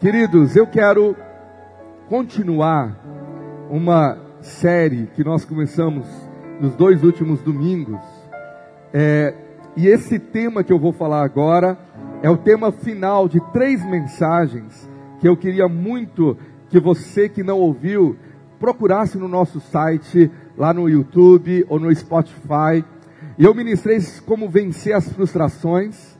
Queridos, eu quero continuar uma série que nós começamos nos dois últimos domingos. É, e esse tema que eu vou falar agora é o tema final de três mensagens que eu queria muito que você que não ouviu procurasse no nosso site, lá no YouTube ou no Spotify. E eu ministrei como vencer as frustrações.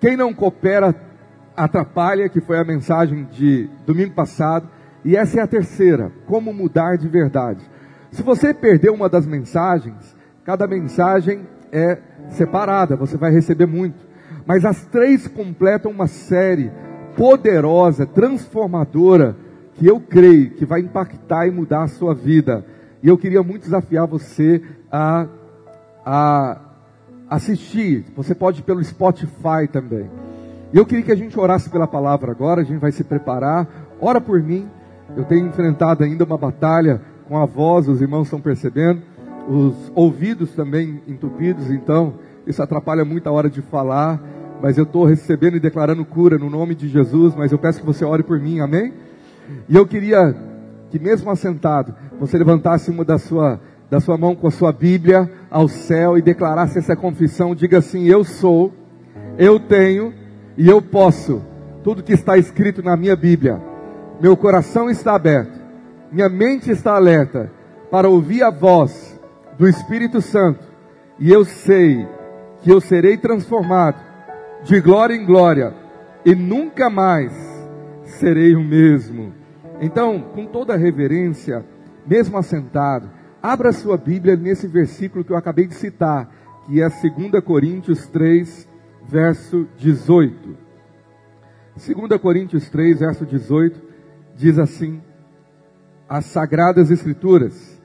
Quem não coopera atrapalha, que foi a mensagem de domingo passado, e essa é a terceira, como mudar de verdade. Se você perdeu uma das mensagens, cada mensagem é separada, você vai receber muito. Mas as três completam uma série poderosa, transformadora, que eu creio que vai impactar e mudar a sua vida. E eu queria muito desafiar você a, a assistir. Você pode ir pelo Spotify também. E eu queria que a gente orasse pela palavra agora, a gente vai se preparar. Ora por mim. Eu tenho enfrentado ainda uma batalha com a voz, os irmãos estão percebendo, os ouvidos também entupidos, então isso atrapalha muito a hora de falar. Mas eu estou recebendo e declarando cura no nome de Jesus, mas eu peço que você ore por mim, amém? E eu queria que mesmo assentado, você levantasse uma da sua, da sua mão com a sua Bíblia ao céu e declarasse essa confissão, diga assim, eu sou, eu tenho e eu posso tudo que está escrito na minha Bíblia. Meu coração está aberto, minha mente está alerta para ouvir a voz do Espírito Santo, e eu sei que eu serei transformado de glória em glória e nunca mais serei o mesmo. Então, com toda reverência, mesmo assentado, abra sua Bíblia nesse versículo que eu acabei de citar, que é 2 Coríntios 3, verso 18. 2 Coríntios 3, verso 18, diz assim: As Sagradas Escrituras,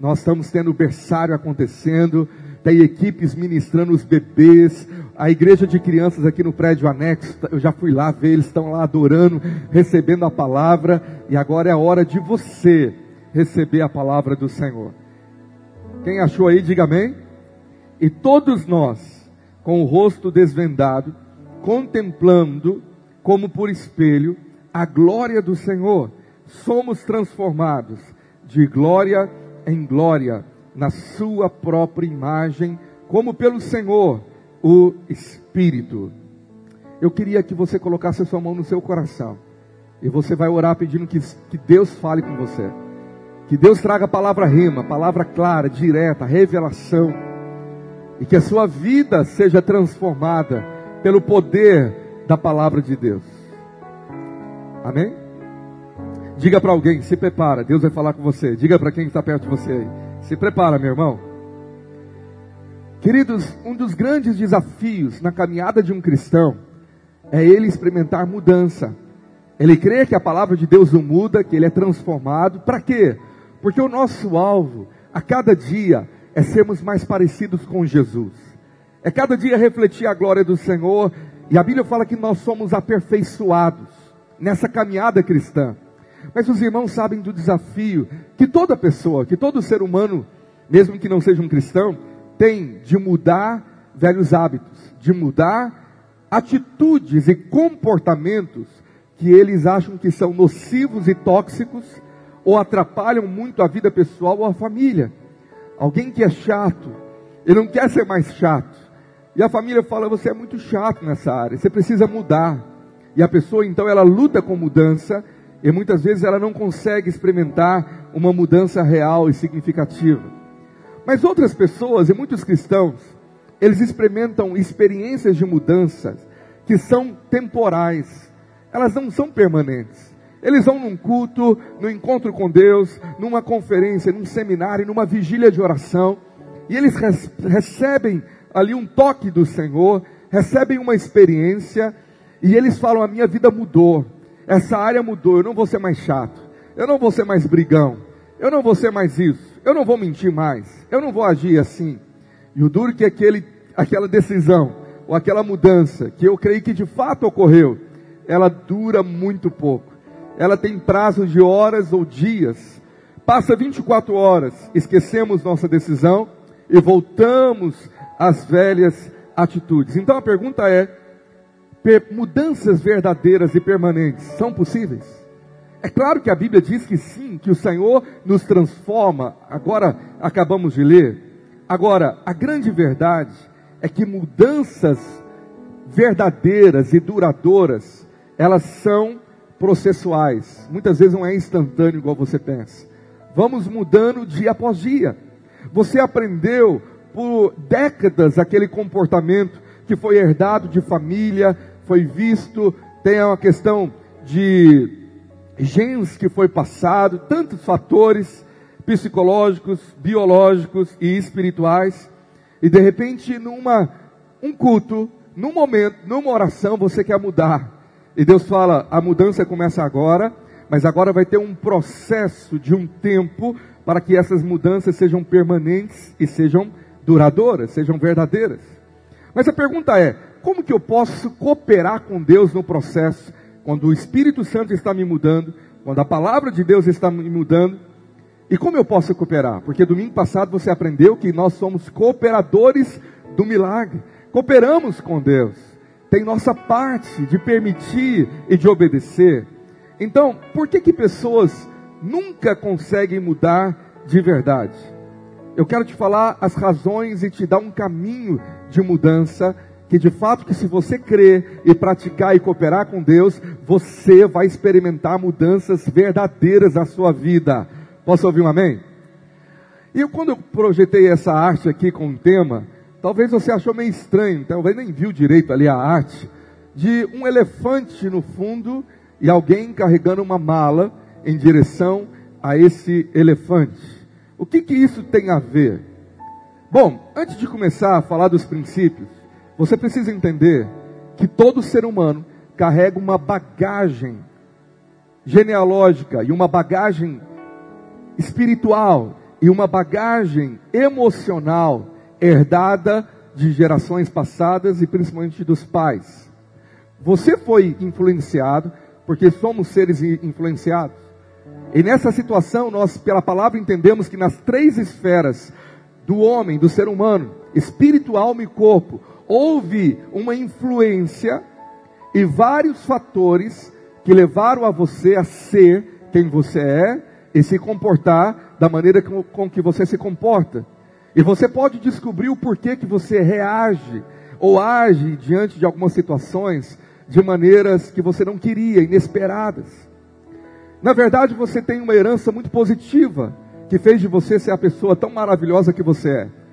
nós estamos tendo o berçário acontecendo, tem equipes ministrando os bebês, a igreja de crianças aqui no prédio anexo, eu já fui lá ver, eles estão lá adorando, recebendo a palavra, e agora é a hora de você receber a palavra do Senhor. Quem achou aí, diga amém. E todos nós, com o rosto desvendado, contemplando como por espelho a glória do Senhor, somos transformados de glória em glória na sua própria imagem, como pelo Senhor, o Espírito. Eu queria que você colocasse a sua mão no seu coração. E você vai orar pedindo que, que Deus fale com você. Que Deus traga a palavra rima, palavra clara, direta, revelação e que a sua vida seja transformada pelo poder da palavra de Deus. Amém? Diga para alguém, se prepara, Deus vai falar com você. Diga para quem está perto de você aí, se prepara, meu irmão. Queridos, um dos grandes desafios na caminhada de um cristão é ele experimentar mudança. Ele crê que a palavra de Deus o muda, que ele é transformado. Para quê? Porque o nosso alvo, a cada dia, é sermos mais parecidos com Jesus. É cada dia refletir a glória do Senhor. E a Bíblia fala que nós somos aperfeiçoados nessa caminhada cristã. Mas os irmãos sabem do desafio que toda pessoa, que todo ser humano, mesmo que não seja um cristão, tem de mudar velhos hábitos, de mudar atitudes e comportamentos que eles acham que são nocivos e tóxicos ou atrapalham muito a vida pessoal ou a família. Alguém que é chato, ele não quer ser mais chato. E a família fala: você é muito chato nessa área, você precisa mudar. E a pessoa então ela luta com mudança e muitas vezes ela não consegue experimentar uma mudança real e significativa. Mas outras pessoas e muitos cristãos, eles experimentam experiências de mudanças que são temporais, elas não são permanentes. Eles vão num culto, no encontro com Deus, numa conferência, num seminário, numa vigília de oração, e eles recebem ali um toque do Senhor, recebem uma experiência, e eles falam: A minha vida mudou, essa área mudou, eu não vou ser mais chato, eu não vou ser mais brigão, eu não vou ser mais isso, eu não vou mentir mais, eu não vou agir assim. E o duro que é aquele, aquela decisão, ou aquela mudança, que eu creio que de fato ocorreu, ela dura muito pouco ela tem prazo de horas ou dias. Passa 24 horas, esquecemos nossa decisão e voltamos às velhas atitudes. Então a pergunta é: mudanças verdadeiras e permanentes são possíveis? É claro que a Bíblia diz que sim, que o Senhor nos transforma. Agora acabamos de ler. Agora, a grande verdade é que mudanças verdadeiras e duradouras, elas são processuais. Muitas vezes não é instantâneo igual você pensa. Vamos mudando dia após dia. Você aprendeu por décadas aquele comportamento que foi herdado de família, foi visto, tem uma questão de genes que foi passado, tantos fatores psicológicos, biológicos e espirituais. E de repente, numa um culto, num momento, numa oração, você quer mudar. E Deus fala: a mudança começa agora, mas agora vai ter um processo de um tempo para que essas mudanças sejam permanentes e sejam duradouras, sejam verdadeiras. Mas a pergunta é: como que eu posso cooperar com Deus no processo quando o Espírito Santo está me mudando, quando a palavra de Deus está me mudando, e como eu posso cooperar? Porque domingo passado você aprendeu que nós somos cooperadores do milagre, cooperamos com Deus, tem nossa parte de permitir e de obedecer. Então, por que que pessoas nunca conseguem mudar de verdade? Eu quero te falar as razões e te dar um caminho de mudança que de fato que se você crer e praticar e cooperar com Deus, você vai experimentar mudanças verdadeiras na sua vida. Posso ouvir um amém? E quando eu projetei essa arte aqui com um tema, talvez você achou meio estranho, talvez nem viu direito ali a arte, de um elefante no fundo e alguém carregando uma mala em direção a esse elefante. O que que isso tem a ver? Bom, antes de começar a falar dos princípios, você precisa entender que todo ser humano carrega uma bagagem genealógica e uma bagagem espiritual e uma bagagem emocional herdada de gerações passadas e principalmente dos pais. Você foi influenciado porque somos seres influenciados. E nessa situação, nós, pela palavra, entendemos que nas três esferas do homem, do ser humano, espírito, alma e corpo, houve uma influência e vários fatores que levaram a você a ser quem você é e se comportar da maneira com, que você se comporta. E você pode descobrir o porquê que você reage ou age diante de algumas situações de maneiras que você não queria, inesperadas. Na verdade, você tem uma herança muito positiva que fez de você ser a pessoa tão maravilhosa que você é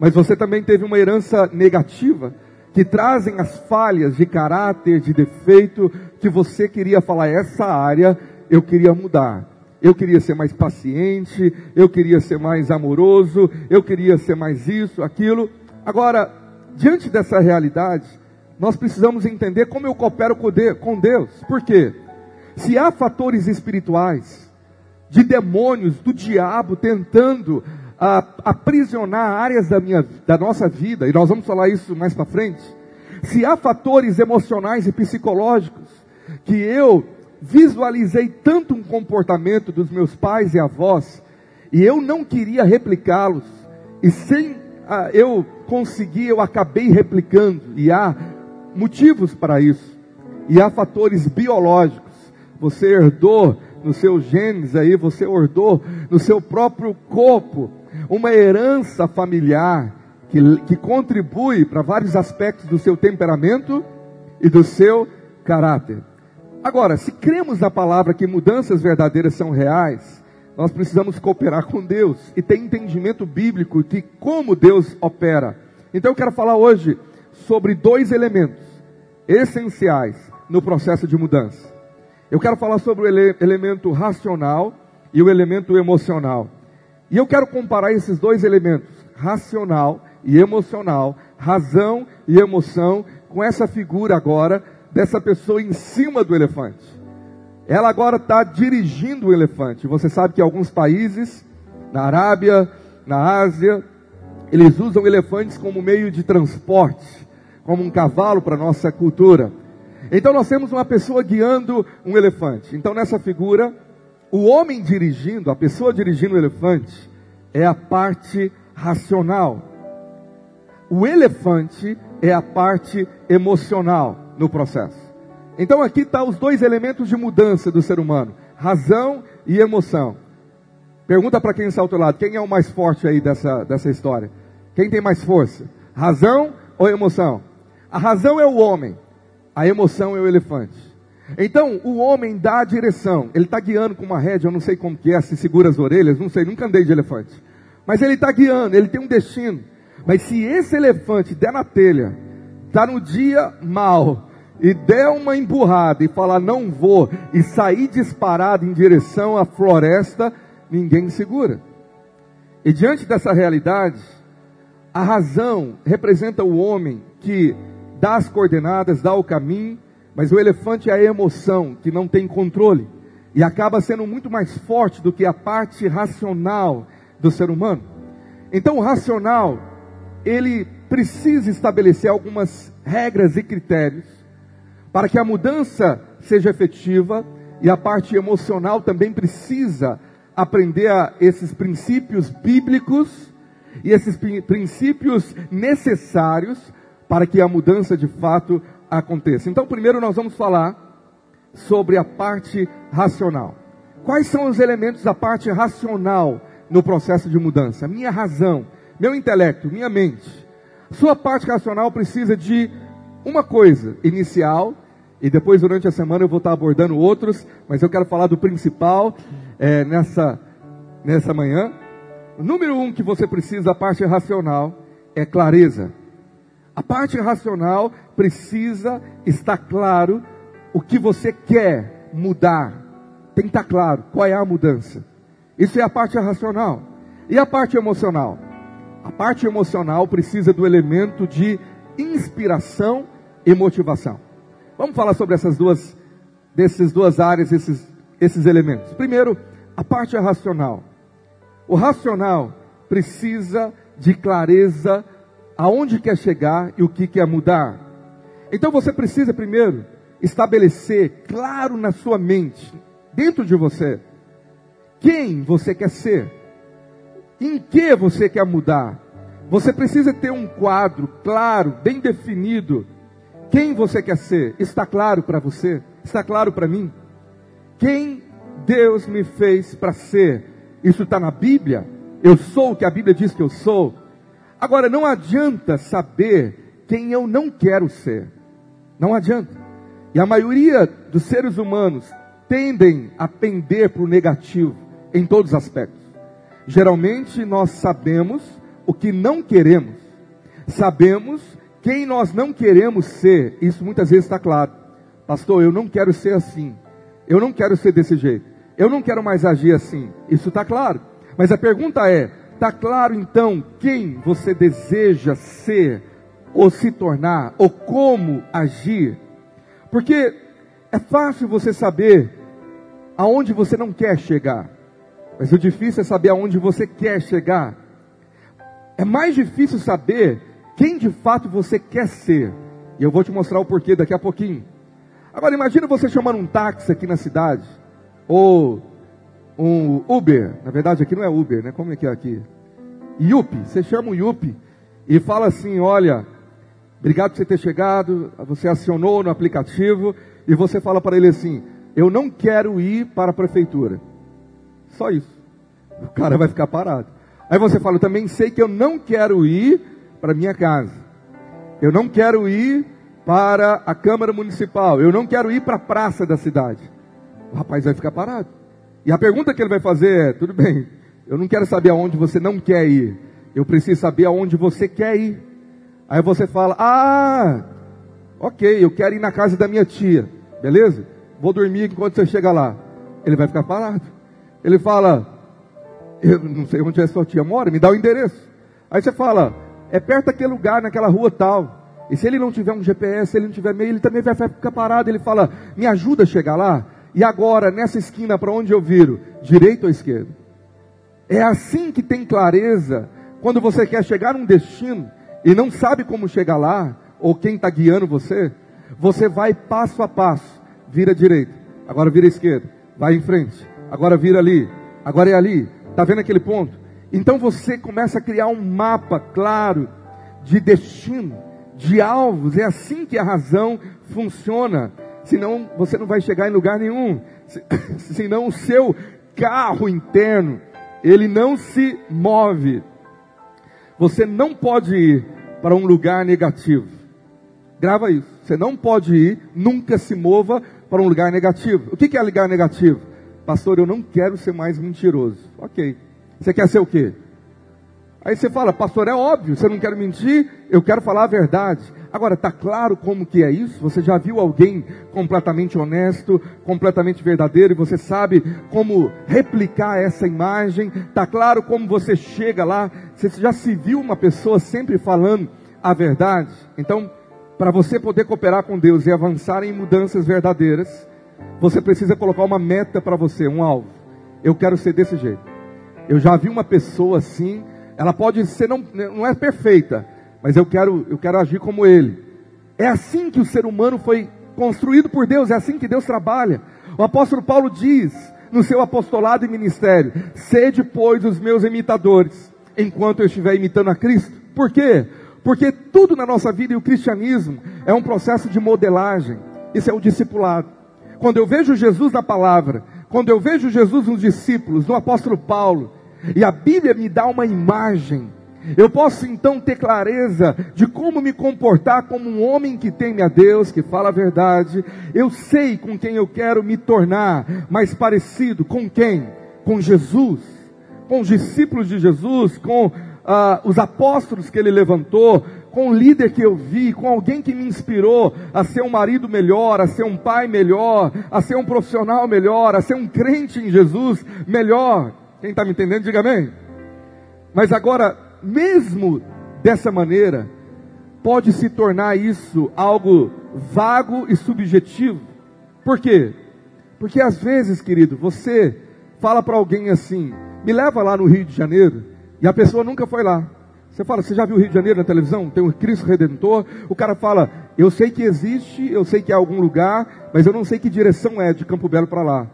mas você também teve uma herança negativa, que trazem as falhas de caráter, de defeito, que você queria falar, essa área eu queria mudar. Eu queria ser mais paciente, eu queria ser mais amoroso, eu queria ser mais isso, aquilo. Agora, diante dessa realidade, nós precisamos entender como eu coopero com Deus. Por quê? Se há fatores espirituais, de demônios, do diabo tentando a, aprisionar áreas da, minha, da nossa vida, e nós vamos falar isso mais para frente, se há fatores emocionais e psicológicos que eu visualizei tanto um comportamento dos meus pais e avós, e eu não queria replicá-los, e sem ah, eu conseguir, eu acabei replicando, e há motivos para isso, e há fatores biológicos, você herdou nos seus genes aí, você herdou no seu próprio corpo uma herança familiar que, que contribui para vários aspectos do seu temperamento e do seu caráter. Agora, se cremos na palavra que mudanças verdadeiras são reais, nós precisamos cooperar com Deus e ter entendimento bíblico de como Deus opera. Então eu quero falar hoje sobre dois elementos essenciais no processo de mudança. Eu quero falar sobre o ele elemento racional e o elemento emocional. E eu quero comparar esses dois elementos, racional e emocional, razão e emoção, com essa figura agora dessa pessoa em cima do elefante. Ela agora está dirigindo o elefante. Você sabe que alguns países, na Arábia, na Ásia, eles usam elefantes como meio de transporte, como um cavalo para nossa cultura. Então nós temos uma pessoa guiando um elefante. Então nessa figura o homem dirigindo, a pessoa dirigindo o elefante, é a parte racional. O elefante é a parte emocional. No processo. Então aqui está os dois elementos de mudança do ser humano: razão e emoção. Pergunta para quem está ao outro lado: quem é o mais forte aí dessa, dessa história? Quem tem mais força? Razão ou emoção? A razão é o homem, a emoção é o elefante. Então, o homem dá a direção. Ele está guiando com uma rédea, eu não sei como que é, se segura as orelhas, não sei, nunca andei de elefante. Mas ele está guiando, ele tem um destino. Mas se esse elefante der na telha, está no dia mal, e der uma emburrada e falar não vou, e sair disparado em direção à floresta, ninguém segura. E diante dessa realidade, a razão representa o homem que dá as coordenadas, dá o caminho, mas o elefante é a emoção que não tem controle e acaba sendo muito mais forte do que a parte racional do ser humano. Então, o racional, ele precisa estabelecer algumas regras e critérios para que a mudança seja efetiva e a parte emocional também precisa aprender a esses princípios bíblicos e esses princípios necessários para que a mudança de fato aconteça. Então, primeiro nós vamos falar sobre a parte racional. Quais são os elementos da parte racional no processo de mudança? Minha razão, meu intelecto, minha mente. Sua parte racional precisa de uma coisa inicial, e depois durante a semana eu vou estar abordando outros, mas eu quero falar do principal é, nessa, nessa manhã. O número um que você precisa, a parte racional, é clareza. A parte racional precisa estar claro o que você quer mudar. Tem que estar claro qual é a mudança. Isso é a parte racional. E a parte emocional? A parte emocional precisa do elemento de inspiração e motivação. Vamos falar sobre essas duas, dessas duas áreas, esses, esses elementos. Primeiro, a parte racional. O racional precisa de clareza aonde quer chegar e o que quer mudar. Então você precisa primeiro estabelecer claro na sua mente, dentro de você, quem você quer ser, em que você quer mudar. Você precisa ter um quadro claro, bem definido quem você quer ser? Está claro para você? Está claro para mim? Quem Deus me fez para ser? Isso está na Bíblia? Eu sou o que a Bíblia diz que eu sou? Agora, não adianta saber quem eu não quero ser. Não adianta. E a maioria dos seres humanos tendem a pender para o negativo em todos os aspectos. Geralmente nós sabemos o que não queremos, sabemos quem nós não queremos ser, isso muitas vezes está claro. Pastor, eu não quero ser assim. Eu não quero ser desse jeito. Eu não quero mais agir assim. Isso está claro. Mas a pergunta é: está claro então quem você deseja ser, ou se tornar, ou como agir? Porque é fácil você saber aonde você não quer chegar. Mas o difícil é saber aonde você quer chegar. É mais difícil saber quem de fato você quer ser. E eu vou te mostrar o porquê daqui a pouquinho. Agora imagina você chamando um táxi aqui na cidade, ou um Uber, na verdade aqui não é Uber, né? Como é que é aqui? Yupi, você chama um Yupi e fala assim, olha, obrigado por você ter chegado, você acionou no aplicativo e você fala para ele assim, eu não quero ir para a prefeitura. Só isso. O cara vai ficar parado. Aí você fala, também sei que eu não quero ir para minha casa. Eu não quero ir para a Câmara Municipal. Eu não quero ir para a praça da cidade. O rapaz vai ficar parado. E a pergunta que ele vai fazer é: tudo bem, eu não quero saber aonde você não quer ir. Eu preciso saber aonde você quer ir. Aí você fala: ah, ok, eu quero ir na casa da minha tia. Beleza? Vou dormir enquanto você chega lá. Ele vai ficar parado. Ele fala: eu não sei onde é sua tia mora, me dá o endereço. Aí você fala: é perto daquele lugar, naquela rua tal. E se ele não tiver um GPS, se ele não tiver meio, ele também vai ficar parado. Ele fala: Me ajuda a chegar lá. E agora, nessa esquina, para onde eu viro? Direito ou esquerdo? É assim que tem clareza quando você quer chegar num destino e não sabe como chegar lá, ou quem está guiando você. Você vai passo a passo, vira direito, agora vira esquerda, vai em frente, agora vira ali, agora é ali. Está vendo aquele ponto? Então você começa a criar um mapa claro de destino, de alvos. É assim que a razão funciona. Senão você não vai chegar em lugar nenhum. Senão o seu carro interno, ele não se move. Você não pode ir para um lugar negativo. Grava isso. Você não pode ir, nunca se mova para um lugar negativo. O que é lugar negativo? Pastor, eu não quero ser mais mentiroso. Ok. Você quer ser o quê? Aí você fala, pastor, é óbvio, você não quer mentir, eu quero falar a verdade. Agora, está claro como que é isso? Você já viu alguém completamente honesto, completamente verdadeiro, e você sabe como replicar essa imagem? Está claro como você chega lá? Você já se viu uma pessoa sempre falando a verdade? Então, para você poder cooperar com Deus e avançar em mudanças verdadeiras, você precisa colocar uma meta para você, um alvo. Eu quero ser desse jeito. Eu já vi uma pessoa assim, ela pode ser, não, não é perfeita, mas eu quero, eu quero agir como ele. É assim que o ser humano foi construído por Deus, é assim que Deus trabalha. O apóstolo Paulo diz no seu apostolado e ministério: Sede, pois, os meus imitadores, enquanto eu estiver imitando a Cristo. Por quê? Porque tudo na nossa vida e o cristianismo é um processo de modelagem. Isso é o discipulado. Quando eu vejo Jesus na palavra, quando eu vejo Jesus nos discípulos, no apóstolo Paulo, e a Bíblia me dá uma imagem, eu posso então ter clareza de como me comportar como um homem que teme a Deus, que fala a verdade. Eu sei com quem eu quero me tornar mais parecido. Com quem? Com Jesus, com os discípulos de Jesus, com ah, os apóstolos que ele levantou, com o líder que eu vi, com alguém que me inspirou a ser um marido melhor, a ser um pai melhor, a ser um profissional melhor, a ser um crente em Jesus melhor. Quem está me entendendo, diga amém. Mas agora, mesmo dessa maneira, pode se tornar isso algo vago e subjetivo. Por quê? Porque às vezes, querido, você fala para alguém assim: me leva lá no Rio de Janeiro, e a pessoa nunca foi lá. Você fala, você já viu o Rio de Janeiro na televisão? Tem um Cristo Redentor. O cara fala, eu sei que existe, eu sei que é algum lugar, mas eu não sei que direção é de Campo Belo para lá.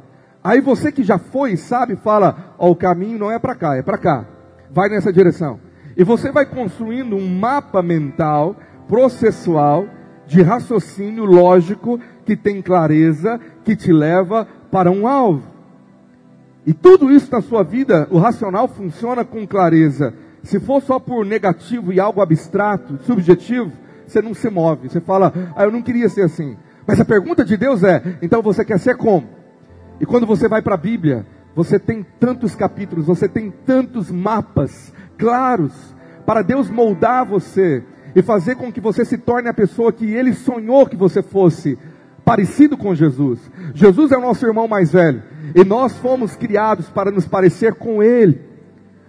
Aí você que já foi sabe, fala, ó, o caminho não é para cá, é para cá. Vai nessa direção. E você vai construindo um mapa mental, processual, de raciocínio lógico, que tem clareza, que te leva para um alvo. E tudo isso na sua vida, o racional funciona com clareza. Se for só por negativo e algo abstrato, subjetivo, você não se move. Você fala, ah, eu não queria ser assim. Mas a pergunta de Deus é: então você quer ser como? E quando você vai para a Bíblia, você tem tantos capítulos, você tem tantos mapas claros para Deus moldar você e fazer com que você se torne a pessoa que Ele sonhou que você fosse, parecido com Jesus. Jesus é o nosso irmão mais velho. E nós fomos criados para nos parecer com Ele.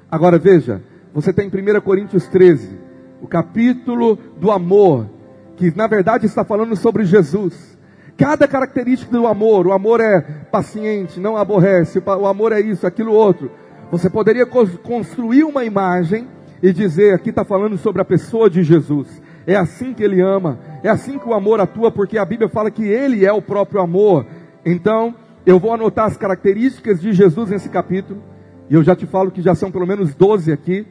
Agora veja, você tem em 1 Coríntios 13, o capítulo do amor, que na verdade está falando sobre Jesus. Cada característica do amor, o amor é paciente, não aborrece, o amor é isso, aquilo outro. Você poderia construir uma imagem e dizer, aqui está falando sobre a pessoa de Jesus. É assim que ele ama, é assim que o amor atua, porque a Bíblia fala que ele é o próprio amor. Então, eu vou anotar as características de Jesus nesse capítulo, e eu já te falo que já são pelo menos 12 aqui.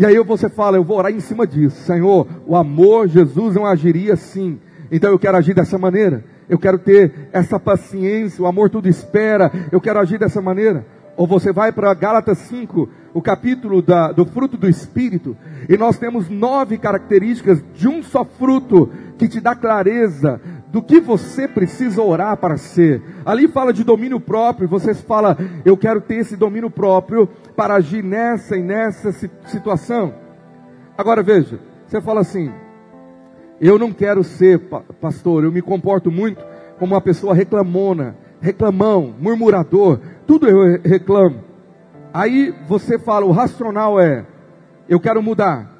E aí você fala, eu vou orar em cima disso. Senhor, o amor, Jesus não agiria assim. Então eu quero agir dessa maneira. Eu quero ter essa paciência, o amor tudo espera. Eu quero agir dessa maneira. Ou você vai para Gálatas 5, o capítulo da, do fruto do Espírito, e nós temos nove características de um só fruto que te dá clareza do que você precisa orar para ser. Ali fala de domínio próprio, você fala, eu quero ter esse domínio próprio para agir nessa e nessa situação. Agora veja, você fala assim, eu não quero ser pastor, eu me comporto muito como uma pessoa reclamona, reclamão, murmurador, tudo eu reclamo. Aí você fala, o racional é, eu quero mudar.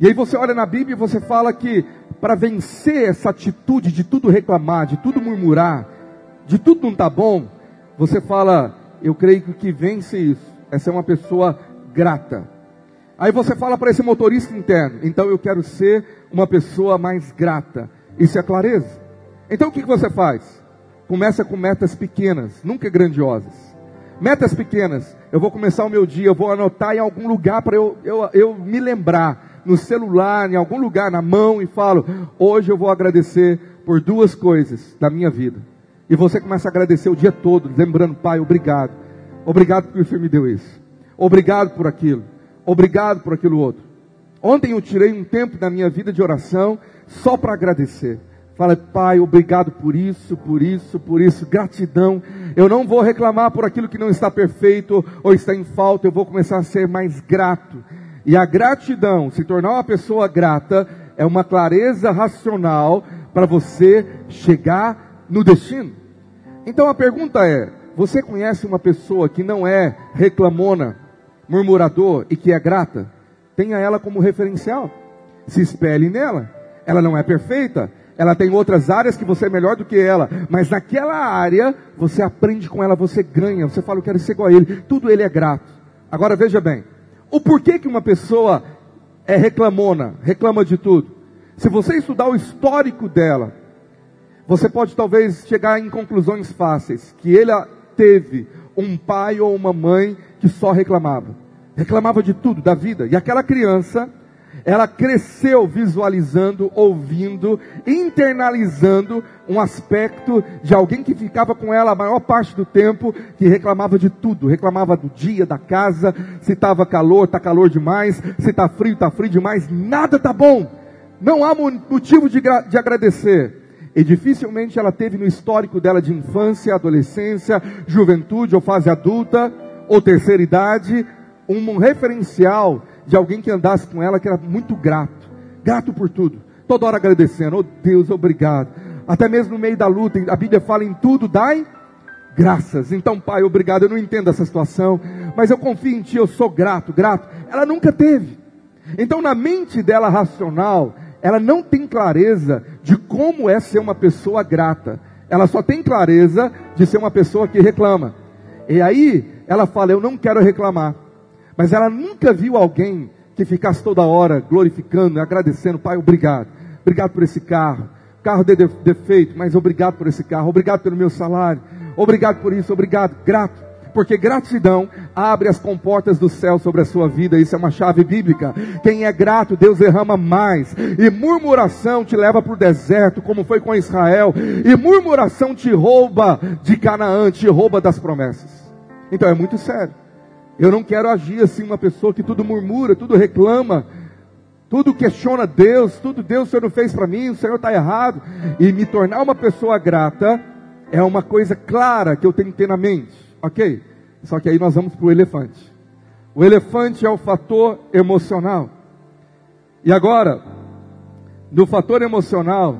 E aí você olha na Bíblia e você fala que para vencer essa atitude de tudo reclamar, de tudo murmurar, de tudo não tá bom, você fala, eu creio que o que vence isso, essa é uma pessoa grata. Aí você fala para esse motorista interno, então eu quero ser uma pessoa mais grata. Isso é clareza. Então o que, você faz? Começa com metas pequenas, nunca grandiosas. Metas pequenas. Eu vou começar o meu dia, eu vou anotar em algum lugar para eu, eu, eu me lembrar. no celular, em algum lugar, na mão e falo: hoje eu vou agradecer por duas coisas da minha vida. E você começa a agradecer o dia todo, lembrando, Pai, obrigado. Obrigado porque Senhor me deu isso. Obrigado por aquilo. Obrigado por aquilo outro. Ontem eu tirei um tempo da minha vida de oração só para agradecer. Fala, Pai, obrigado por isso, por isso, por isso, gratidão. Eu não vou reclamar por aquilo que não está perfeito ou está em falta, eu vou começar a ser mais grato. E a gratidão, se tornar uma pessoa grata, é uma clareza racional para você chegar no destino. Então a pergunta é: você conhece uma pessoa que não é reclamona, murmurador e que é grata? Tenha ela como referencial. Se espelhe nela. Ela não é perfeita, ela tem outras áreas que você é melhor do que ela, mas naquela área você aprende com ela, você ganha, você fala, eu quero ser igual a ele, tudo ele é grato. Agora veja bem, o porquê que uma pessoa é reclamona, reclama de tudo? Se você estudar o histórico dela, você pode talvez chegar em conclusões fáceis, que ele teve um pai ou uma mãe que só reclamava. Reclamava de tudo, da vida. E aquela criança ela cresceu visualizando, ouvindo, internalizando um aspecto de alguém que ficava com ela a maior parte do tempo, que reclamava de tudo, reclamava do dia, da casa, se estava calor, está calor demais, se está frio, está frio demais, nada está bom. Não há motivo de, de agradecer. E dificilmente ela teve no histórico dela de infância, adolescência, juventude ou fase adulta ou terceira idade, um referencial de alguém que andasse com ela que era muito grato, grato por tudo, toda hora agradecendo, oh Deus, obrigado. Até mesmo no meio da luta, a Bíblia fala em tudo, dai graças. Então, Pai, obrigado. Eu não entendo essa situação, mas eu confio em Ti, eu sou grato, grato. Ela nunca teve. Então, na mente dela racional, ela não tem clareza de como é ser uma pessoa grata. Ela só tem clareza de ser uma pessoa que reclama. E aí, ela fala: Eu não quero reclamar. Mas ela nunca viu alguém que ficasse toda hora glorificando, agradecendo, Pai, obrigado. Obrigado por esse carro. Carro de defeito, mas obrigado por esse carro. Obrigado pelo meu salário. Obrigado por isso, obrigado, grato. Porque gratidão abre as comportas do céu sobre a sua vida. Isso é uma chave bíblica. Quem é grato, Deus derrama mais. E murmuração te leva para o deserto, como foi com Israel. E murmuração te rouba de Canaã, te rouba das promessas. Então é muito sério. Eu não quero agir assim, uma pessoa que tudo murmura, tudo reclama, tudo questiona Deus, tudo Deus o Senhor não fez para mim, o Senhor está errado. E me tornar uma pessoa grata é uma coisa clara que eu tenho que ter na mente, ok? Só que aí nós vamos para o elefante. O elefante é o fator emocional. E agora, no fator emocional,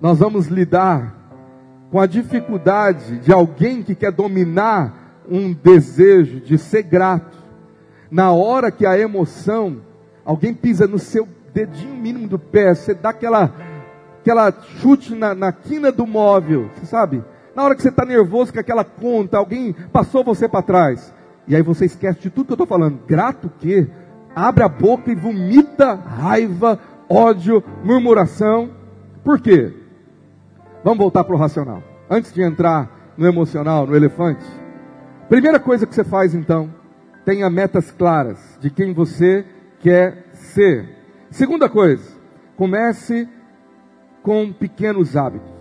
nós vamos lidar com a dificuldade de alguém que quer dominar um desejo de ser grato, na hora que a emoção, alguém pisa no seu dedinho mínimo do pé, você dá aquela, aquela chute na, na quina do móvel, você sabe? Na hora que você está nervoso com aquela conta, alguém passou você para trás. E aí você esquece de tudo que eu estou falando. Grato o quê? Abre a boca e vomita raiva, ódio, murmuração. Por quê? Vamos voltar para o racional. Antes de entrar no emocional, no elefante. Primeira coisa que você faz então, tenha metas claras de quem você quer ser. Segunda coisa, comece com pequenos hábitos.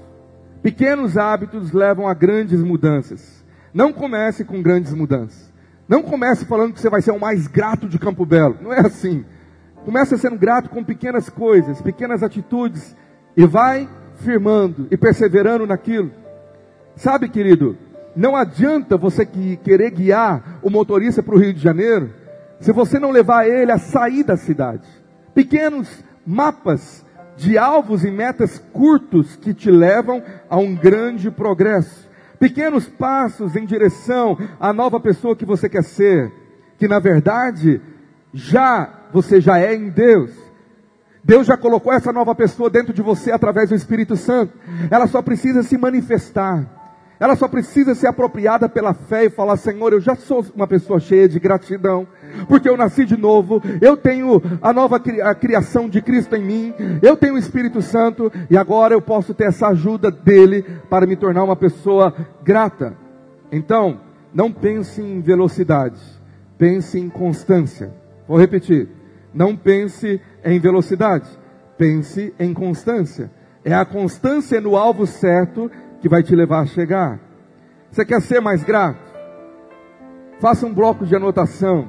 Pequenos hábitos levam a grandes mudanças. Não comece com grandes mudanças. Não comece falando que você vai ser o mais grato de Campo Belo. Não é assim. Comece sendo grato com pequenas coisas, pequenas atitudes e vai firmando e perseverando naquilo. Sabe, querido, não adianta você que querer guiar o motorista para o Rio de Janeiro, se você não levar ele a sair da cidade. Pequenos mapas de alvos e metas curtos que te levam a um grande progresso. Pequenos passos em direção à nova pessoa que você quer ser, que na verdade já você já é em Deus. Deus já colocou essa nova pessoa dentro de você através do Espírito Santo. Ela só precisa se manifestar. Ela só precisa ser apropriada pela fé e falar: Senhor, eu já sou uma pessoa cheia de gratidão, porque eu nasci de novo, eu tenho a nova a criação de Cristo em mim, eu tenho o Espírito Santo e agora eu posso ter essa ajuda dele para me tornar uma pessoa grata. Então, não pense em velocidade, pense em constância. Vou repetir: Não pense em velocidade, pense em constância. É a constância no alvo certo que vai te levar a chegar. Você quer ser mais grato? Faça um bloco de anotação.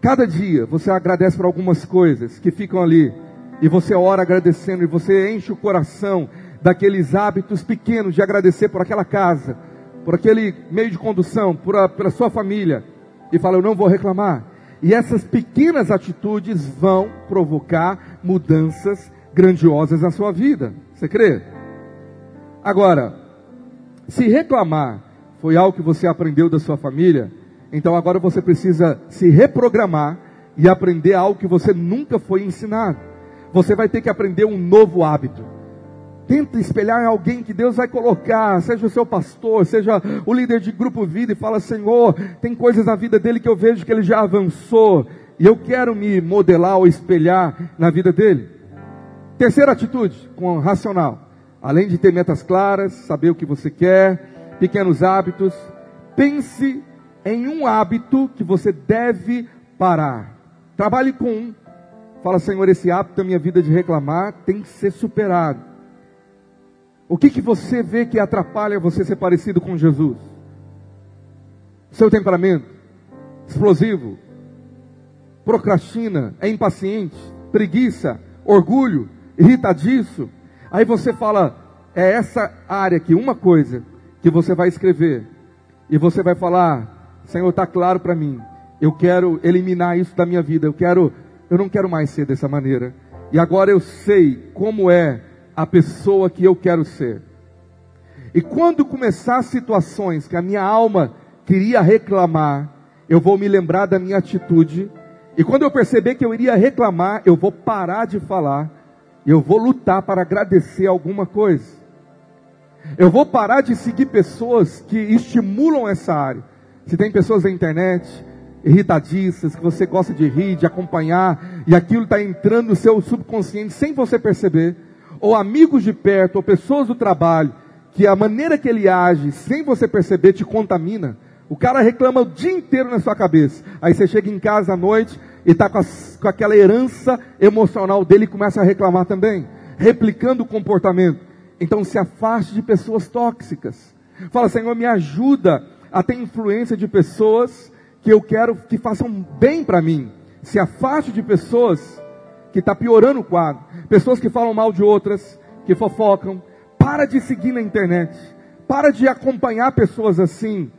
Cada dia você agradece por algumas coisas que ficam ali. E você ora agradecendo, e você enche o coração daqueles hábitos pequenos de agradecer por aquela casa, por aquele meio de condução, por a, pela sua família. E fala, eu não vou reclamar. E essas pequenas atitudes vão provocar mudanças grandiosas na sua vida. Você crê? Agora, se reclamar foi algo que você aprendeu da sua família, então agora você precisa se reprogramar e aprender algo que você nunca foi ensinado. Você vai ter que aprender um novo hábito. Tenta espelhar em alguém que Deus vai colocar, seja o seu pastor, seja o líder de grupo vida, e fala: Senhor, tem coisas na vida dele que eu vejo que ele já avançou, e eu quero me modelar ou espelhar na vida dele. Terceira atitude, com racional. Além de ter metas claras, saber o que você quer, pequenos hábitos, pense em um hábito que você deve parar. Trabalhe com um. Fala, Senhor, esse hábito da minha vida de reclamar tem que ser superado. O que, que você vê que atrapalha você ser parecido com Jesus? Seu temperamento, explosivo, procrastina, é impaciente, preguiça, orgulho, irritadiço. Aí você fala, é essa área aqui, uma coisa que você vai escrever. E você vai falar, Senhor, está claro para mim. Eu quero eliminar isso da minha vida. Eu quero, eu não quero mais ser dessa maneira. E agora eu sei como é a pessoa que eu quero ser. E quando começar situações que a minha alma queria reclamar, eu vou me lembrar da minha atitude. E quando eu perceber que eu iria reclamar, eu vou parar de falar. Eu vou lutar para agradecer alguma coisa. Eu vou parar de seguir pessoas que estimulam essa área. Se tem pessoas na internet irritadiças, que você gosta de rir, de acompanhar, e aquilo está entrando no seu subconsciente sem você perceber ou amigos de perto, ou pessoas do trabalho, que a maneira que ele age, sem você perceber, te contamina. O cara reclama o dia inteiro na sua cabeça. Aí você chega em casa à noite e está com, com, aquela herança emocional dele e começa a reclamar também, replicando o comportamento. Então se afaste de pessoas tóxicas. Fala, Senhor, me ajuda a ter influência de pessoas que eu quero que façam bem para mim. Se afaste de pessoas que está piorando o quadro. Pessoas que falam mal de outras, que fofocam. Para de seguir na internet. Para de acompanhar pessoas assim.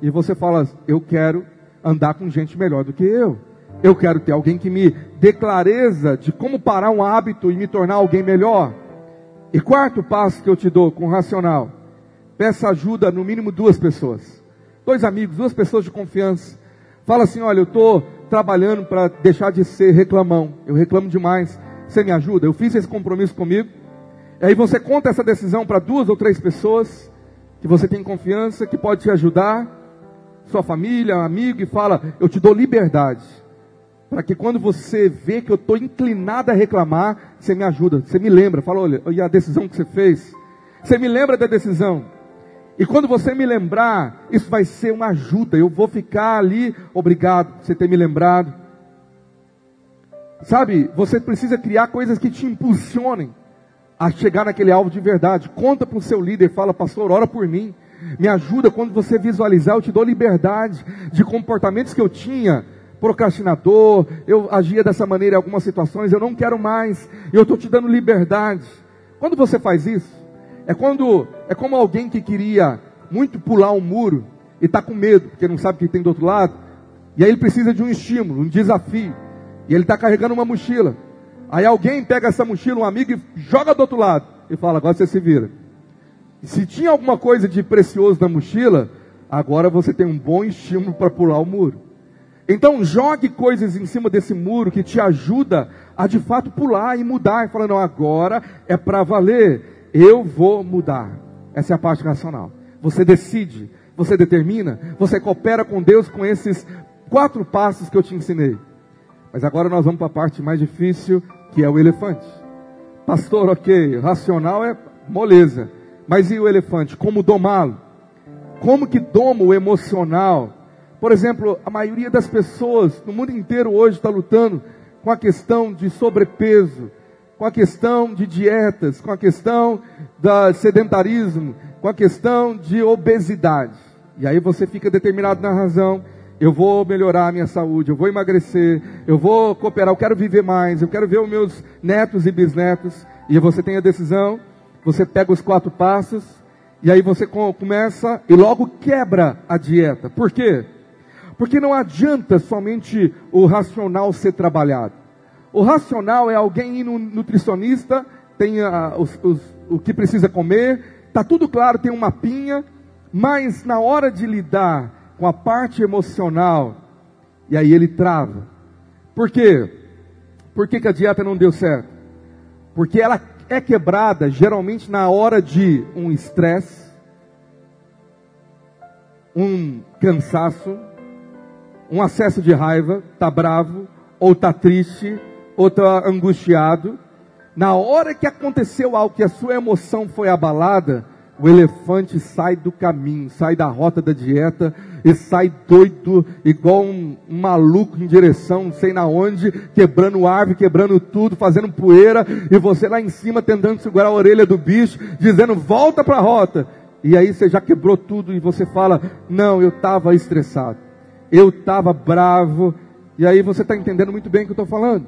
E você fala, eu quero andar com gente melhor do que eu. Eu quero ter alguém que me dê clareza de como parar um hábito e me tornar alguém melhor. E quarto passo que eu te dou com racional. Peça ajuda no mínimo duas pessoas. Dois amigos, duas pessoas de confiança. Fala assim, olha, eu estou trabalhando para deixar de ser reclamão. Eu reclamo demais. Você me ajuda? Eu fiz esse compromisso comigo. E aí você conta essa decisão para duas ou três pessoas que você tem confiança, que pode te ajudar, sua família, amigo, e fala: Eu te dou liberdade. Para que quando você vê que eu estou inclinado a reclamar, você me ajuda, você me lembra, fala: Olha, e a decisão que você fez? Você me lembra da decisão? E quando você me lembrar, isso vai ser uma ajuda. Eu vou ficar ali, obrigado por você ter me lembrado. Sabe, você precisa criar coisas que te impulsionem a chegar naquele alvo de verdade. Conta para o seu líder, fala, pastor, ora por mim. Me ajuda quando você visualizar, eu te dou liberdade de comportamentos que eu tinha, procrastinador, eu agia dessa maneira em algumas situações, eu não quero mais, eu estou te dando liberdade. Quando você faz isso, é quando é como alguém que queria muito pular um muro e está com medo, porque não sabe o que tem do outro lado, e aí ele precisa de um estímulo, um desafio. E ele está carregando uma mochila. Aí alguém pega essa mochila, um amigo, e joga do outro lado. E fala, agora você se vira. se tinha alguma coisa de precioso na mochila, agora você tem um bom estímulo para pular o muro. Então jogue coisas em cima desse muro que te ajuda a de fato pular e mudar. E falando, agora é para valer. Eu vou mudar. Essa é a parte racional. Você decide, você determina, você coopera com Deus com esses quatro passos que eu te ensinei. Mas agora nós vamos para a parte mais difícil, que é o elefante. Pastor, ok, racional é moleza. Mas e o elefante? Como domá-lo? Como que doma o emocional? Por exemplo, a maioria das pessoas no mundo inteiro hoje está lutando com a questão de sobrepeso, com a questão de dietas, com a questão do sedentarismo, com a questão de obesidade. E aí você fica determinado na razão, eu vou melhorar a minha saúde, eu vou emagrecer, eu vou cooperar, eu quero viver mais, eu quero ver os meus netos e bisnetos. E você tem a decisão, você pega os quatro passos, e aí você começa e logo quebra a dieta. Por quê? Porque não adianta somente o racional ser trabalhado. O racional é alguém ir no nutricionista, tem a, os, os, o que precisa comer, está tudo claro, tem um mapinha, mas na hora de lidar com a parte emocional, e aí ele trava. Por quê? Por que, que a dieta não deu certo? Porque ela é quebrada geralmente na hora de um estresse, um cansaço, um acesso de raiva, tá bravo, ou tá triste, ou tá angustiado. Na hora que aconteceu algo que a sua emoção foi abalada, o elefante sai do caminho, sai da rota da dieta e sai doido, igual um, um maluco em direção, não sei na onde, quebrando árvore, quebrando tudo, fazendo poeira, e você lá em cima tentando segurar a orelha do bicho, dizendo volta para a rota. E aí você já quebrou tudo e você fala: Não, eu estava estressado, eu estava bravo. E aí você está entendendo muito bem o que eu estou falando.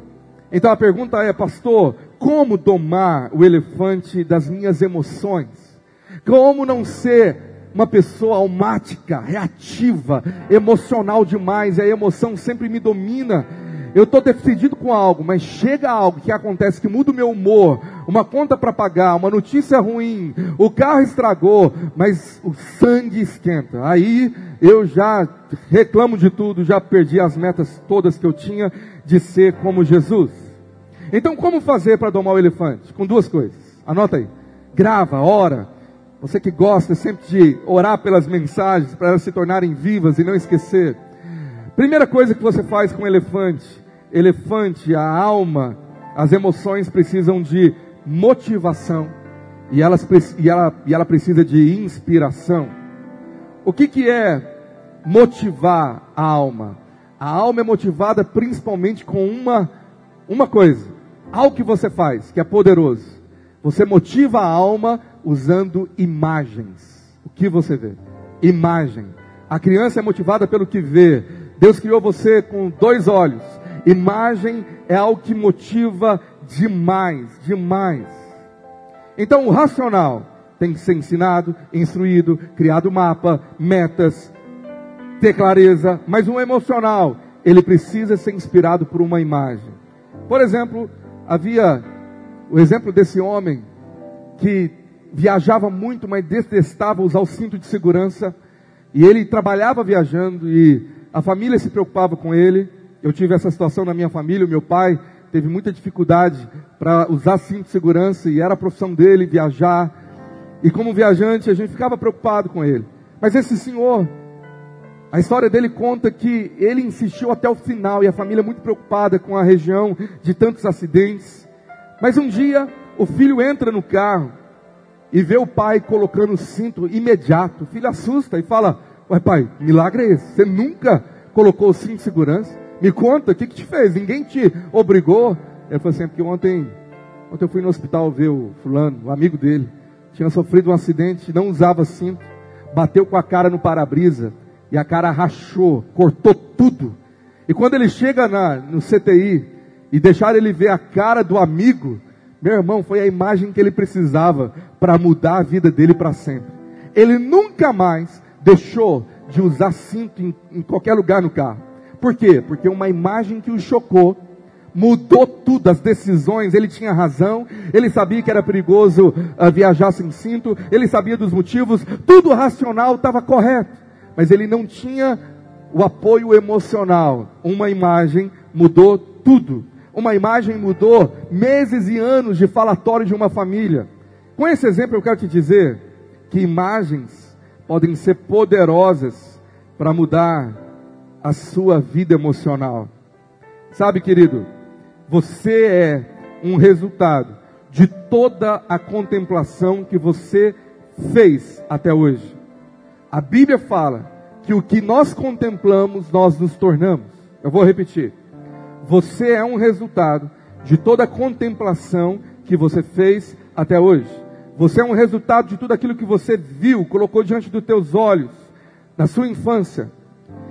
Então a pergunta é, pastor, como domar o elefante das minhas emoções? Como não ser uma pessoa almática, reativa, emocional demais, a emoção sempre me domina. Eu estou decidido com algo, mas chega algo que acontece que muda o meu humor, uma conta para pagar, uma notícia ruim, o carro estragou, mas o sangue esquenta. Aí eu já reclamo de tudo, já perdi as metas todas que eu tinha de ser como Jesus. Então, como fazer para domar o elefante? Com duas coisas. Anota aí. Grava, ora você que gosta sempre de orar pelas mensagens para elas se tornarem vivas e não esquecer. Primeira coisa que você faz com o elefante: elefante, a alma, as emoções precisam de motivação e, elas, e, ela, e ela precisa de inspiração. O que, que é motivar a alma? A alma é motivada principalmente com uma, uma coisa, algo que você faz, que é poderoso. Você motiva a alma usando imagens. O que você vê? Imagem. A criança é motivada pelo que vê. Deus criou você com dois olhos. Imagem é algo que motiva demais, demais. Então o racional tem que ser ensinado, instruído, criado mapa, metas, ter clareza, mas o emocional, ele precisa ser inspirado por uma imagem. Por exemplo, havia o exemplo desse homem que viajava muito, mas detestava usar o cinto de segurança. E ele trabalhava viajando e a família se preocupava com ele. Eu tive essa situação na minha família. O meu pai teve muita dificuldade para usar cinto de segurança e era a profissão dele viajar. E como viajante, a gente ficava preocupado com ele. Mas esse senhor, a história dele conta que ele insistiu até o final e a família muito preocupada com a região de tantos acidentes. Mas um dia, o filho entra no carro e vê o pai colocando o cinto imediato, o filho assusta e fala: Ué, pai, milagre é esse? Você nunca colocou o cinto de segurança? Me conta, o que, que te fez? Ninguém te obrigou? Ele falou assim: é porque ontem, ontem eu fui no hospital ver o fulano, o amigo dele, tinha sofrido um acidente, não usava cinto, bateu com a cara no para-brisa e a cara rachou, cortou tudo. E quando ele chega na, no CTI e deixaram ele ver a cara do amigo, meu irmão, foi a imagem que ele precisava para mudar a vida dele para sempre. Ele nunca mais deixou de usar cinto em, em, qualquer lugar no carro. Por quê? Porque uma imagem que o chocou mudou tudo, as decisões. Ele tinha razão, ele sabia que era perigoso uh, viajar sem cinto, ele sabia dos motivos, tudo racional estava correto, mas ele não tinha o apoio emocional. Uma imagem mudou tudo. Uma imagem mudou meses e anos de falatório de uma família. Com esse exemplo eu quero te dizer que imagens podem ser poderosas para mudar a sua vida emocional. Sabe, querido, você é um resultado de toda a contemplação que você fez até hoje. A Bíblia fala que o que nós contemplamos, nós nos tornamos. Eu vou repetir. Você é um resultado de toda a contemplação que você fez até hoje. Você é um resultado de tudo aquilo que você viu, colocou diante dos teus olhos, na sua infância.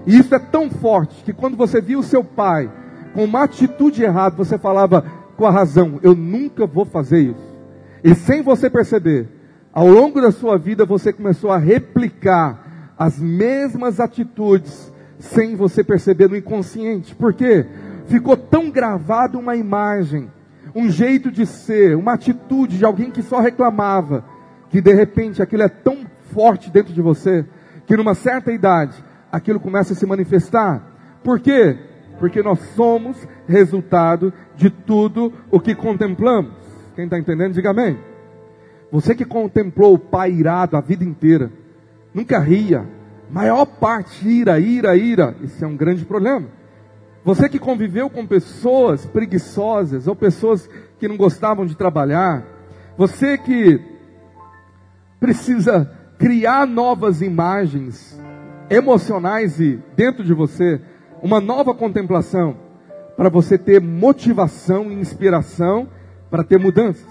E isso é tão forte que quando você viu o seu pai com uma atitude errada, você falava com a razão: eu nunca vou fazer isso. E sem você perceber, ao longo da sua vida você começou a replicar as mesmas atitudes sem você perceber no inconsciente. Por quê? Ficou tão gravado uma imagem, um jeito de ser, uma atitude de alguém que só reclamava, que de repente aquilo é tão forte dentro de você, que numa certa idade aquilo começa a se manifestar. Por quê? Porque nós somos resultado de tudo o que contemplamos. Quem está entendendo, diga amém. Você que contemplou o pai irado a vida inteira, nunca ria, maior parte ira, ira, ira, isso é um grande problema. Você que conviveu com pessoas preguiçosas ou pessoas que não gostavam de trabalhar, você que precisa criar novas imagens emocionais e dentro de você uma nova contemplação para você ter motivação e inspiração para ter mudanças.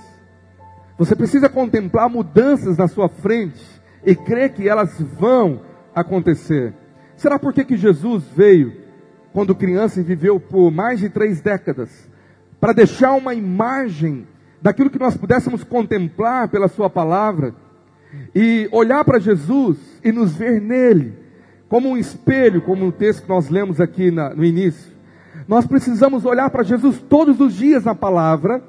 Você precisa contemplar mudanças na sua frente e crer que elas vão acontecer. Será por que Jesus veio quando criança e viveu por mais de três décadas? Para deixar uma imagem daquilo que nós pudéssemos contemplar pela Sua palavra e olhar para Jesus e nos ver nele, como um espelho, como o texto que nós lemos aqui na, no início. Nós precisamos olhar para Jesus todos os dias na palavra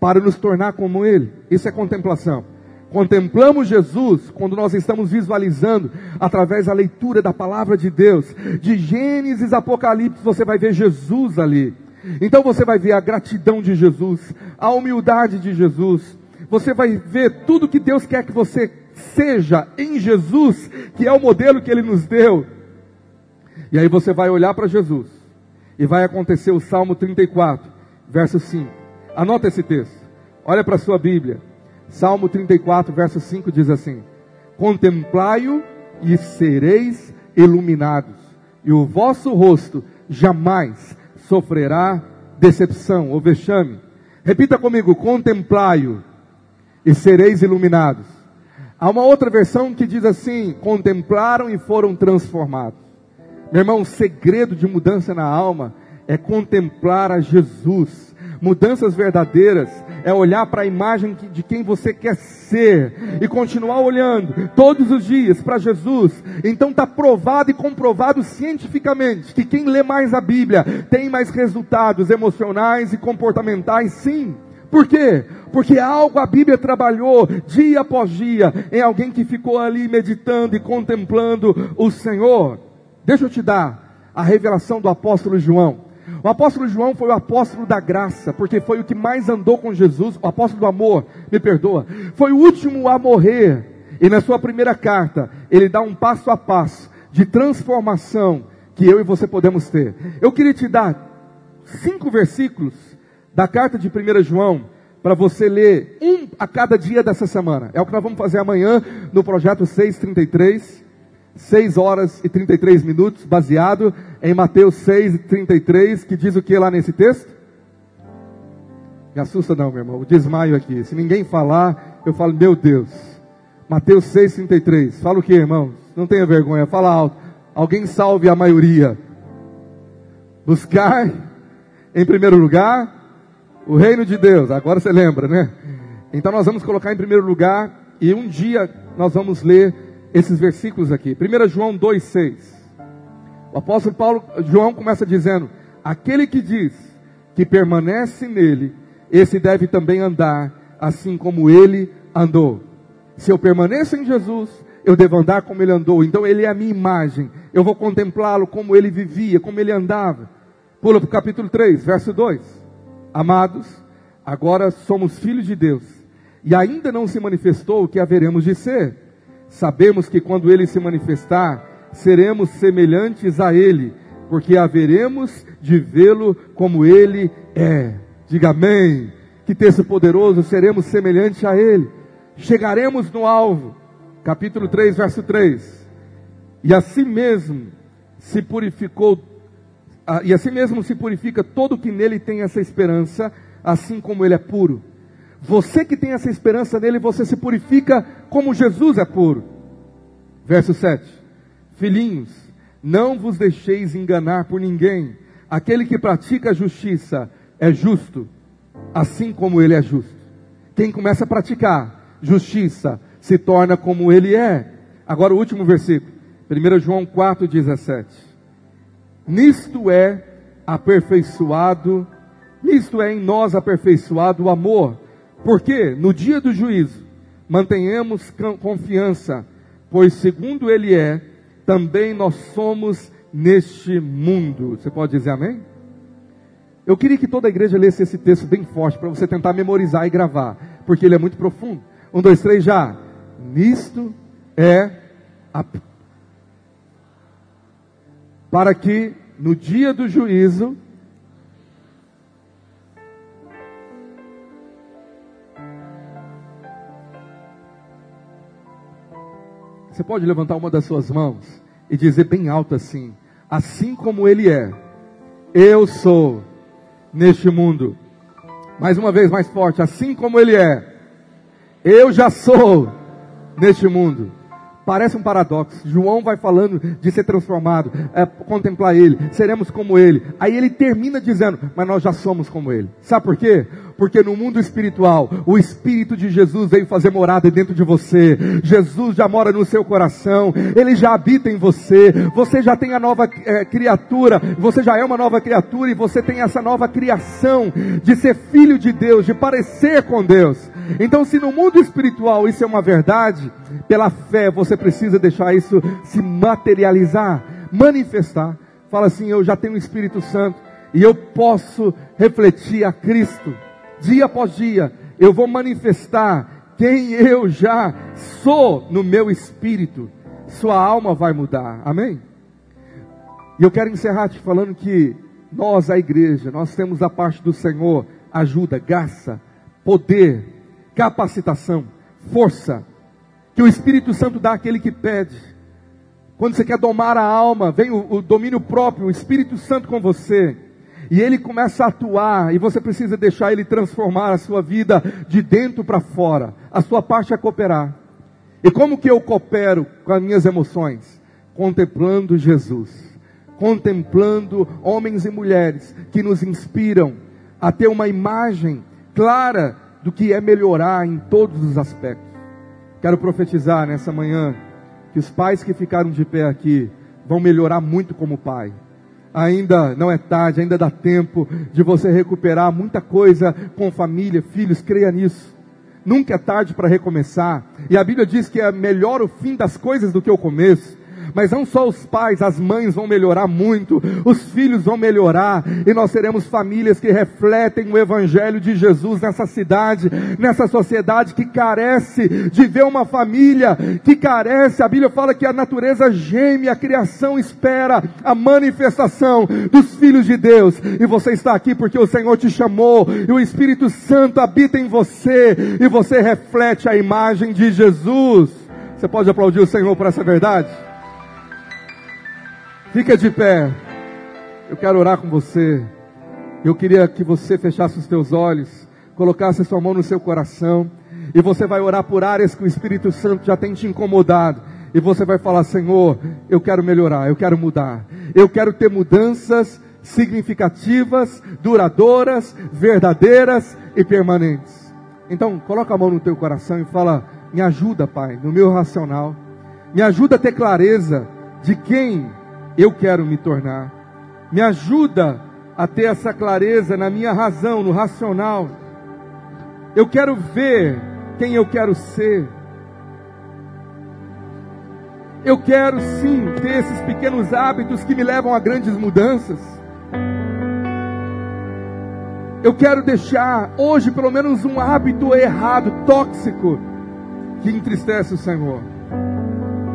para nos tornar como Ele. Isso é contemplação. Contemplamos Jesus quando nós estamos visualizando através da leitura da palavra de Deus, de Gênesis, Apocalipse, você vai ver Jesus ali. Então você vai ver a gratidão de Jesus, a humildade de Jesus. Você vai ver tudo que Deus quer que você seja em Jesus, que é o modelo que ele nos deu. E aí você vai olhar para Jesus e vai acontecer o Salmo 34, verso 5. Anota esse texto. Olha para a sua Bíblia. Salmo 34, verso 5 diz assim: Contemplai-o e sereis iluminados, e o vosso rosto jamais sofrerá decepção ou vexame. Repita comigo: contemplai-o e sereis iluminados. Há uma outra versão que diz assim: contemplaram e foram transformados. Meu irmão, o segredo de mudança na alma é contemplar a Jesus. Mudanças verdadeiras é olhar para a imagem de quem você quer ser e continuar olhando todos os dias para Jesus. Então está provado e comprovado cientificamente que quem lê mais a Bíblia tem mais resultados emocionais e comportamentais, sim. Por quê? Porque algo a Bíblia trabalhou dia após dia em alguém que ficou ali meditando e contemplando o Senhor. Deixa eu te dar a revelação do apóstolo João. O apóstolo João foi o apóstolo da graça, porque foi o que mais andou com Jesus, o apóstolo do amor, me perdoa, foi o último a morrer. E na sua primeira carta, ele dá um passo a passo de transformação que eu e você podemos ter. Eu queria te dar cinco versículos da carta de 1 João para você ler um a cada dia dessa semana. É o que nós vamos fazer amanhã no projeto 633. 6 horas e 33 minutos, baseado em Mateus 6 e 33, que diz o que lá nesse texto? Me assusta não, meu irmão, o desmaio aqui. Se ninguém falar, eu falo, meu Deus. Mateus 6, 33. Fala o que, irmãos? Não tenha vergonha, fala alto. Alguém salve a maioria. Buscar, em primeiro lugar, o reino de Deus. Agora você lembra, né? Então nós vamos colocar em primeiro lugar, e um dia nós vamos ler esses versículos aqui. 1 João 2,6. O apóstolo Paulo, João começa dizendo: Aquele que diz que permanece nele, esse deve também andar assim como ele andou. Se eu permaneço em Jesus, eu devo andar como ele andou. Então ele é a minha imagem. Eu vou contemplá-lo como ele vivia, como ele andava. Pula para o capítulo 3, verso 2. Amados, agora somos filhos de Deus. E ainda não se manifestou o que haveremos de ser Sabemos que quando ele se manifestar, seremos semelhantes a ele, porque haveremos de vê-lo como ele é. Diga amém. Que texto poderoso, seremos semelhantes a ele. Chegaremos no alvo. Capítulo 3, verso 3. E assim mesmo se purificou e assim mesmo se purifica todo que nele tem essa esperança, assim como ele é puro. Você que tem essa esperança nele, você se purifica como Jesus é puro. Verso 7. Filhinhos, não vos deixeis enganar por ninguém. Aquele que pratica a justiça é justo, assim como ele é justo. Quem começa a praticar justiça se torna como ele é. Agora o último versículo, 1 João 4,17. Nisto é aperfeiçoado, nisto é em nós aperfeiçoado o amor, porque no dia do juízo mantenhamos confiança, pois segundo ele é, também nós somos neste mundo. Você pode dizer amém? Eu queria que toda a igreja lesse esse texto bem forte para você tentar memorizar e gravar, porque ele é muito profundo. Um, dois, três, já. Nisto é. Para que no dia do juízo Você pode levantar uma das suas mãos e dizer bem alto assim: Assim como Ele é, eu sou neste mundo. Mais uma vez, mais forte, assim como Ele é, eu já sou neste mundo. Parece um paradoxo. João vai falando de ser transformado, é, contemplar Ele, seremos como Ele. Aí ele termina dizendo, mas nós já somos como Ele. Sabe por quê? Porque no mundo espiritual, o Espírito de Jesus veio fazer morada dentro de você. Jesus já mora no seu coração, Ele já habita em você. Você já tem a nova é, criatura, você já é uma nova criatura e você tem essa nova criação de ser filho de Deus, de parecer com Deus. Então, se no mundo espiritual isso é uma verdade, pela fé você precisa deixar isso se materializar, manifestar. Fala assim: Eu já tenho o Espírito Santo e eu posso refletir a Cristo dia após dia. Eu vou manifestar quem eu já sou no meu espírito. Sua alma vai mudar. Amém? E eu quero encerrar te falando que nós, a igreja, nós temos da parte do Senhor ajuda, graça, poder, capacitação, força, que o Espírito Santo dá àquele que pede. Quando você quer domar a alma, vem o, o domínio próprio, o Espírito Santo com você. E ele começa a atuar, e você precisa deixar ele transformar a sua vida de dentro para fora. A sua parte é cooperar. E como que eu coopero com as minhas emoções? Contemplando Jesus, contemplando homens e mulheres que nos inspiram a ter uma imagem clara do que é melhorar em todos os aspectos. Quero profetizar nessa manhã que os pais que ficaram de pé aqui vão melhorar muito como pai. Ainda não é tarde, ainda dá tempo de você recuperar muita coisa com família, filhos, creia nisso. Nunca é tarde para recomeçar. E a Bíblia diz que é melhor o fim das coisas do que o começo. Mas não só os pais, as mães vão melhorar muito, os filhos vão melhorar, e nós seremos famílias que refletem o Evangelho de Jesus nessa cidade, nessa sociedade que carece de ver uma família, que carece, a Bíblia fala que a natureza geme, a criação espera a manifestação dos filhos de Deus, e você está aqui porque o Senhor te chamou, e o Espírito Santo habita em você, e você reflete a imagem de Jesus. Você pode aplaudir o Senhor por essa verdade? Fica de pé. Eu quero orar com você. Eu queria que você fechasse os teus olhos, colocasse a sua mão no seu coração, e você vai orar por áreas que o Espírito Santo já tem te incomodado. E você vai falar: Senhor, eu quero melhorar, eu quero mudar, eu quero ter mudanças significativas, duradouras, verdadeiras e permanentes. Então, coloca a mão no teu coração e fala: Me ajuda, Pai, no meu racional. Me ajuda a ter clareza de quem eu quero me tornar. Me ajuda a ter essa clareza na minha razão, no racional. Eu quero ver quem eu quero ser. Eu quero sim ter esses pequenos hábitos que me levam a grandes mudanças. Eu quero deixar hoje pelo menos um hábito errado, tóxico, que entristece o Senhor.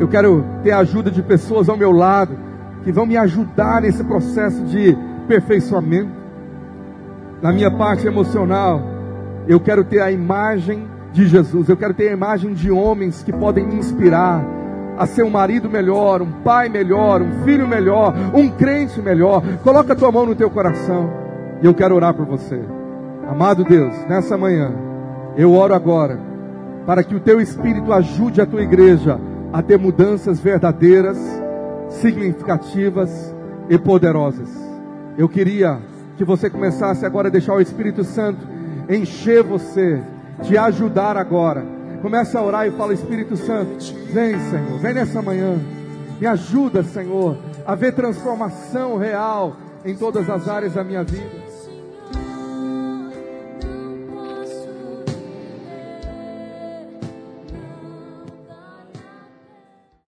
Eu quero ter a ajuda de pessoas ao meu lado que vão me ajudar nesse processo de aperfeiçoamento. Na minha parte emocional, eu quero ter a imagem de Jesus, eu quero ter a imagem de homens que podem me inspirar a ser um marido melhor, um pai melhor, um filho melhor, um crente melhor. Coloca a tua mão no teu coração e eu quero orar por você. Amado Deus, nessa manhã, eu oro agora para que o teu Espírito ajude a tua igreja a ter mudanças verdadeiras, significativas e poderosas. Eu queria que você começasse agora a deixar o Espírito Santo encher você, te ajudar agora. Começa a orar e fala: Espírito Santo, vem, Senhor, vem nessa manhã. Me ajuda, Senhor, a ver transformação real em todas as áreas da minha vida.